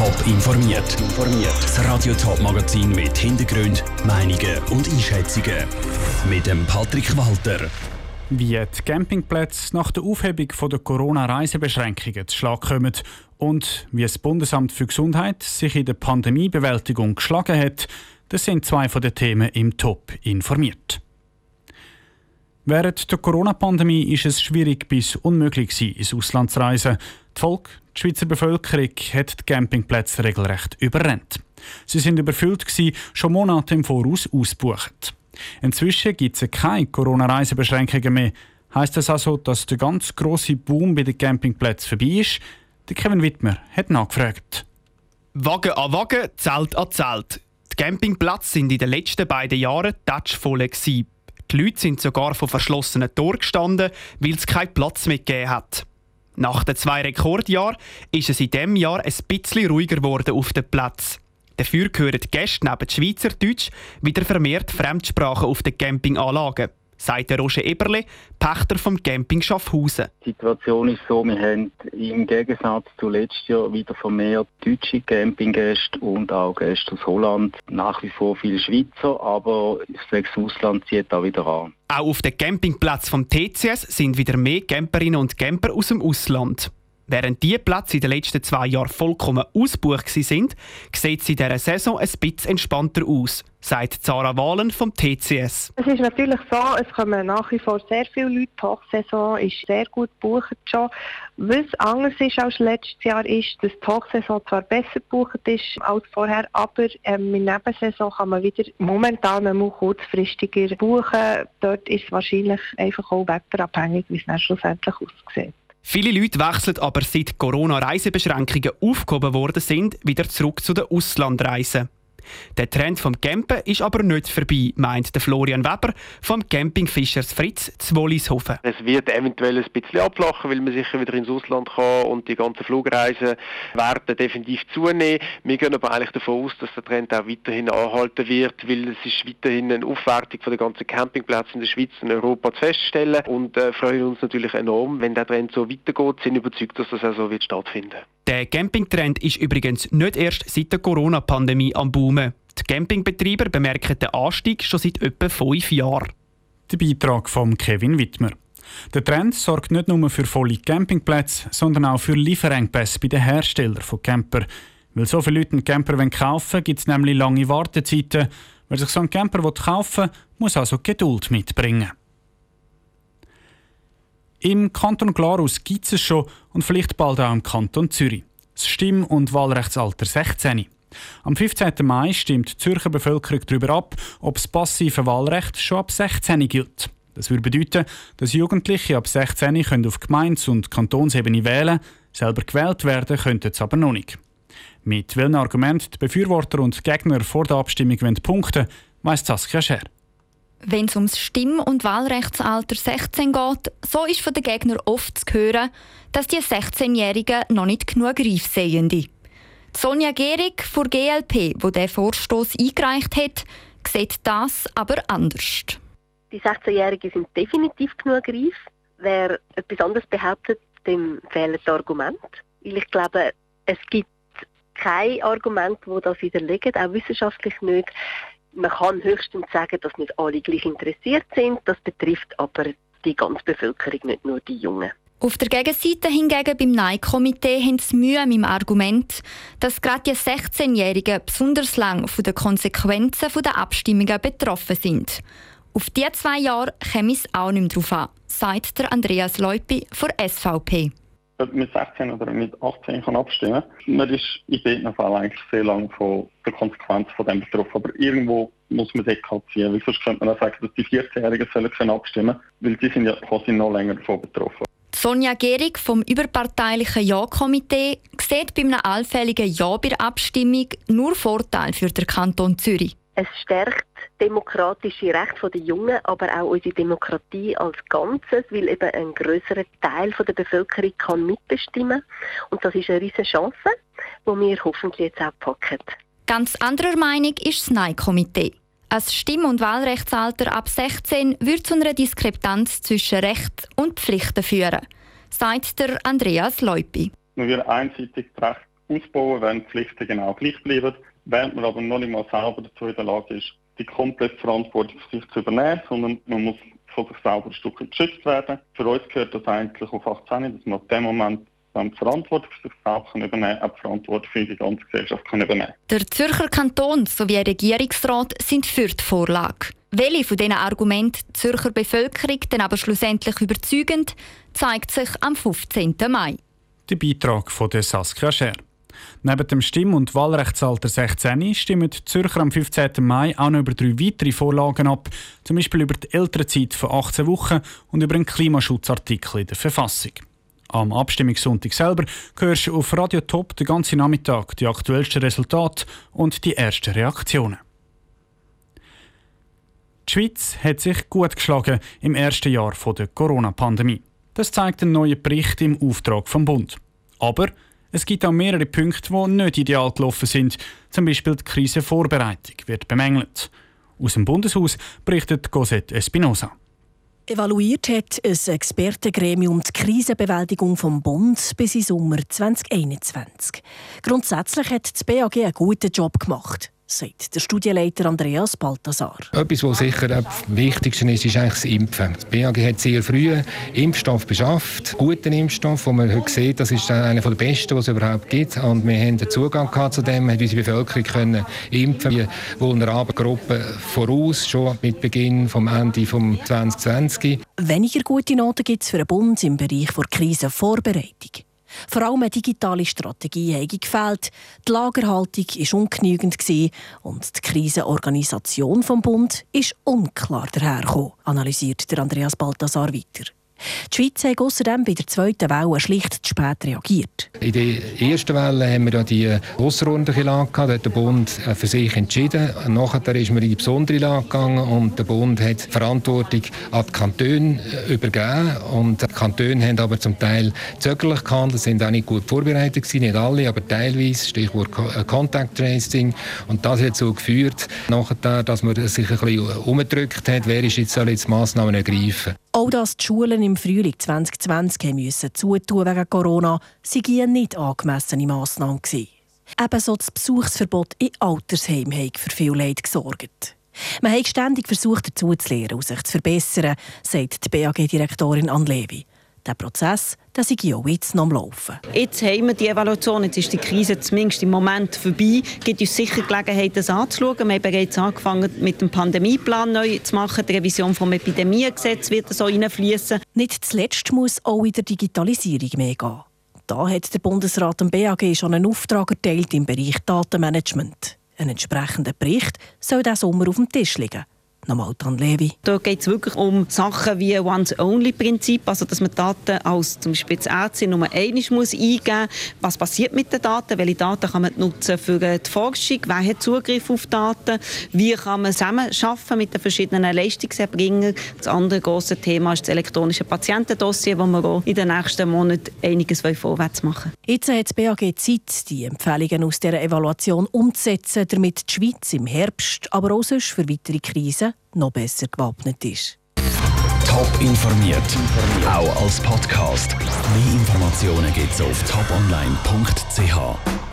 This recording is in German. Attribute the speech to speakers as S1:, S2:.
S1: Top informiert. Das Radio Top Magazin mit Hintergrund, Meinungen und Einschätzungen mit dem Patrick Walter.
S2: Wie die Campingplätze nach der Aufhebung der Corona-Reisebeschränkungen zu Schlag kommen und wie das Bundesamt für Gesundheit sich in der Pandemiebewältigung geschlagen hat, das sind zwei von den Themen im Top informiert. Während der Corona-Pandemie ist es schwierig bis unmöglich ins Ausland zu reisen. Die Volk, die Schweizer Bevölkerung, hat die Campingplätze regelrecht überrennt. Sie sind überfüllt gewesen, schon Monate im Voraus ausgebucht. Inzwischen gibt es keine Corona-Reisebeschränkungen mehr. Heißt das also, dass der ganz große Boom bei den Campingplätzen vorbei ist? Der Kevin Wittmer hat nachgefragt.
S3: Wagen an Wagen, Zelt an Zelt. Die Campingplätze sind in den letzten beiden Jahren touchvoll. Die Leute sind sogar vor verschlossenen Toren gestanden, weil es keinen Platz mehr gegeben hat. Nach den zwei Rekordjahren ist es in diesem Jahr ein bisschen ruhiger geworden auf dem Platz. Dafür hören die Gäste neben Schweizerdeutsch wieder vermehrt Fremdsprachen auf den Campinganlagen sagt Roger Eberle, Pächter vom Camping Schaffhausen.
S4: Die Situation ist so, wir haben im Gegensatz zu letztes Jahr wieder vermehrt deutsche Campinggäste und auch Gäste aus Holland. Nach wie vor viele Schweizer, aber das Ausland zieht auch wieder an.
S3: Auch auf dem Campingplatz vom TCS sind wieder mehr Camperinnen und Camper aus dem Ausland. Während diese Plätze in den letzten zwei Jahren vollkommen ausgebucht sind, sieht es in dieser Saison ein bisschen entspannter aus, sagt Zara Wahlen vom TCS.
S5: Es ist natürlich so, es kommen nach wie vor sehr viele Leute. Die Hochsaison ist sehr gut gebucht schon. Was anders ist als letztes Jahr ist, dass die Hochsaison zwar besser gebucht ist als vorher, aber ähm, in der Nebensaison kann man wieder momentan einmal kurzfristiger buchen. Dort ist es wahrscheinlich einfach auch wetterabhängig, wie es dann schlussendlich aussieht.
S3: Viele Leute wechseln aber seit Corona-Reisebeschränkungen aufgehoben worden sind, wieder zurück zu den Auslandreisen. Der Trend vom Campen ist aber nicht vorbei, meint der Florian Weber vom Camping Fischers Fritz zu Wollishofen.
S6: Es wird eventuell ein bisschen abflachen, weil man sicher wieder ins Ausland kann und die ganzen Flugreisen werden definitiv zunehmen. Wir gehen aber eigentlich davon aus, dass der Trend auch weiterhin anhalten wird, weil es ist weiterhin eine Aufwertung von den ganzen Campingplätzen in der Schweiz und Europa zu feststellen und äh, freuen uns natürlich enorm, wenn der Trend so weitergeht, sind überzeugt, dass das auch so wird stattfinden.
S3: Der Campingtrend ist übrigens nicht erst seit der Corona-Pandemie am Boomen. Die Campingbetreiber bemerken den Anstieg schon seit etwa fünf Jahren.
S2: Der Beitrag von Kevin Wittmer. Der Trend sorgt nicht nur für volle Campingplätze, sondern auch für Lieferengpässe bei den Herstellern von Camper. Weil so viele Leute einen Camper kaufen wollen, gibt es nämlich lange Wartezeiten. Wer sich so einen Camper kaufen will, muss also Geduld mitbringen. Im Kanton Glarus gibt es schon und vielleicht bald auch im Kanton Zürich. Das Stimm- und Wahlrechtsalter 16. Am 15. Mai stimmt die Zürcher Bevölkerung darüber ab, ob das passive Wahlrecht schon ab 16 gilt. Das würde bedeuten, dass Jugendliche ab 16 können auf Gemeins- und Kantonsebene wählen selber gewählt werden könnten sie aber noch nicht. Mit welchen Argumenten die Befürworter und Gegner vor der Abstimmung punkten weiss Saskia Scher.
S7: Wenn es ums Stimm- und Wahlrechtsalter 16 geht, so ist von den Gegnern oft zu hören, dass die 16-Jährigen noch nicht genug reif seien. Sonja Gehrig von GLP, wo der Vorstoß eingereicht hat, sieht das aber anders.
S8: Die 16-Jährigen sind definitiv genug reif. Wer etwas anderes behauptet, dem fehlen die Argumente. Ich glaube, es gibt kein Argument, das das widerlegt, auch wissenschaftlich nicht. Man kann höchstens sagen, dass nicht alle gleich interessiert sind. Das betrifft aber die ganze Bevölkerung, nicht nur die Jungen.
S7: Auf der Gegenseite hingegen beim Nein-Komitee haben sie Mühe mit dem Argument, dass gerade die 16-Jährigen besonders lang von den Konsequenzen der Abstimmungen betroffen sind. Auf diese zwei Jahre käme es auch nicht mehr drauf an, sagt Andreas Leupi von SVP
S9: mit 16 oder mit 18 kann abstimmen kann. Man ist in beiden Fällen eigentlich sehr lange von der Konsequenz von dem betroffen. Aber irgendwo muss man Deckung ziehen, weil sonst könnte man auch sagen, dass die 14-Jährigen sollen abstimmen weil die sind ja quasi noch länger davon betroffen.
S7: Sonja Gehrig vom überparteilichen Ja-Komitee sieht bei einem allfälligen Ja bei der Abstimmung nur Vorteile für den Kanton Zürich.
S8: Es stärkt demokratische Rechte der Jungen, aber auch unsere Demokratie als Ganzes, weil eben ein größerer Teil der Bevölkerung kann mitbestimmen und das ist eine riesige Chance, die wir hoffentlich jetzt auch packen.
S7: Ganz anderer Meinung ist das Nein-Komitee. Ein Stimm- und Wahlrechtsalter ab 16 würde zu einer Diskrepanz zwischen Recht und Pflichten führen, sagt der Andreas Leupi.
S9: Man würde einseitig das Recht ausbauen, wenn die Pflichten genau gleich bleiben, während man aber noch nicht mal selber dazu in der Lage ist, die komplette Verantwortung für sich zu übernehmen, sondern man muss von sich selber ein Stück geschützt werden. Für uns gehört das eigentlich auf 18, dass man ab dem Moment dann die Verantwortung für sich selbst übernehmen kann, auch die Verantwortung für die ganze Gesellschaft kann übernehmen
S7: Der Zürcher Kanton sowie der Regierungsrat sind für die Vorlage. Welche von diesen Argumenten die Zürcher Bevölkerung dann aber schlussendlich überzeugend, zeigt sich am 15. Mai.
S2: Der Beitrag von der Saskia Scher. Neben dem Stimm- und Wahlrechtsalter 16 stimmen die Zürcher am 15. Mai auch noch über drei weitere Vorlagen ab, zum Beispiel über die Elternzeit von 18 Wochen und über einen Klimaschutzartikel in der Verfassung. Am Abstimmungssonntag selber hörst du auf Radio Top den ganzen Nachmittag die aktuellsten Resultate und die ersten Reaktionen. Die Schweiz hat sich gut geschlagen im ersten Jahr der Corona-Pandemie. Das zeigt ein neuer Bericht im Auftrag vom Bund. Aber es gibt auch mehrere Punkte, die nicht ideal gelaufen sind. Zum Beispiel die Krisenvorbereitung wird bemängelt. Aus dem Bundeshaus berichtet Cosette Espinosa.
S10: Evaluiert hat ein Expertengremium die Krisenbewältigung vom Bund bis in Sommer 2021. Grundsätzlich hat das BAG einen guten Job gemacht sagt der Studienleiter Andreas Balthasar.
S11: Etwas, was sicher am wichtigsten ist, ist eigentlich das Impfen. Das BAG hat sehr früh Impfstoff beschafft, guten Impfstoff, wo man heute sieht, das ist einer der besten, was es überhaupt gibt. Und wir haben den Zugang zu dem, haben unsere Bevölkerung können impfen, die vulnerablen Gruppen voraus, schon mit Beginn vom Ende vom 2020.
S10: Weniger gute Noten gibt es für den Bund im Bereich der Krisenvorbereitung. Vor allem eine digitale Strategie habe gefehlt, die Lagerhaltung war ungenügend und die Krisenorganisation vom Bund ist unklar dahergekommen, analysiert der Andreas Balthasar weiter. Die Schweiz hat außerdem bei der zweiten Welle schlicht zu spät reagiert.
S11: In der ersten Welle haben wir ja die außerordentliche Lage gehabt, da hat der Bund äh, für sich entschieden. Nachher ist man in die besondere Lage gegangen und der Bund hat die Verantwortung an die Kantone äh, übergeben. Und die Kantone haben aber zum Teil zögerlich gehandelt, sind auch nicht gut vorbereitet gewesen, nicht alle, aber teilweise, Stichwort äh, Contact Tracing. Und das hat dazu geführt, nachher, dass man sich ein bisschen umgedrückt hat, wer ist jetzt, soll Massnahmen ergreifen.
S10: Auch dass die Schulen im Frühling 2020 müssen zutun wegen Corona, sei nicht angemessene Massnahmen. Ebenso das Besuchsverbot in Altersheimen für viel Leid gesorgt. Man hat ständig versucht, dazu zu lernen und sich zu verbessern, sagt die BAG-Direktorin Anne Levi. Der Prozess der sei auch jetzt noch am Laufen.
S12: Jetzt haben wir die Evaluation, jetzt ist die Krise zumindest im Moment vorbei. Es gibt uns sicher Gelegenheit, das anzuschauen. Wir haben bereits angefangen, mit dem Pandemieplan neu zu machen. Die Revision des Epidemiegesetzes wird so reinfließen.
S10: Nicht zuletzt muss auch in der Digitalisierung mehr gehen. Da hat der Bundesrat dem BAG schon einen Auftrag erteilt im Bereich Datenmanagement. Ein entsprechender Bericht soll diesen Sommer auf dem Tisch liegen. Nochmal Dan Levi.
S12: Da geht es wirklich um Sachen wie Once-Only-Prinzip, also dass man Daten als zum Beispiel Ärztin nur einmal muss eingeben muss. Was passiert mit den Daten? Welche Daten kann man nutzen für die Forschung? Wer hat Zugriff auf Daten? Wie kann man zusammen arbeiten mit den verschiedenen Leistungserbringern? Das andere große Thema ist das elektronische Patientendossier, wo wir auch in den nächsten Monaten einiges vorwärts machen
S10: Jetzt hat das BAG Zeit, die Empfehlungen aus dieser Evaluation umzusetzen, damit die Schweiz im Herbst, aber auch sonst für weitere Krisen noch besser gewappnet ist.
S1: Top informiert, auch als Podcast. Mehr Informationen gibt es auf toponline.ch.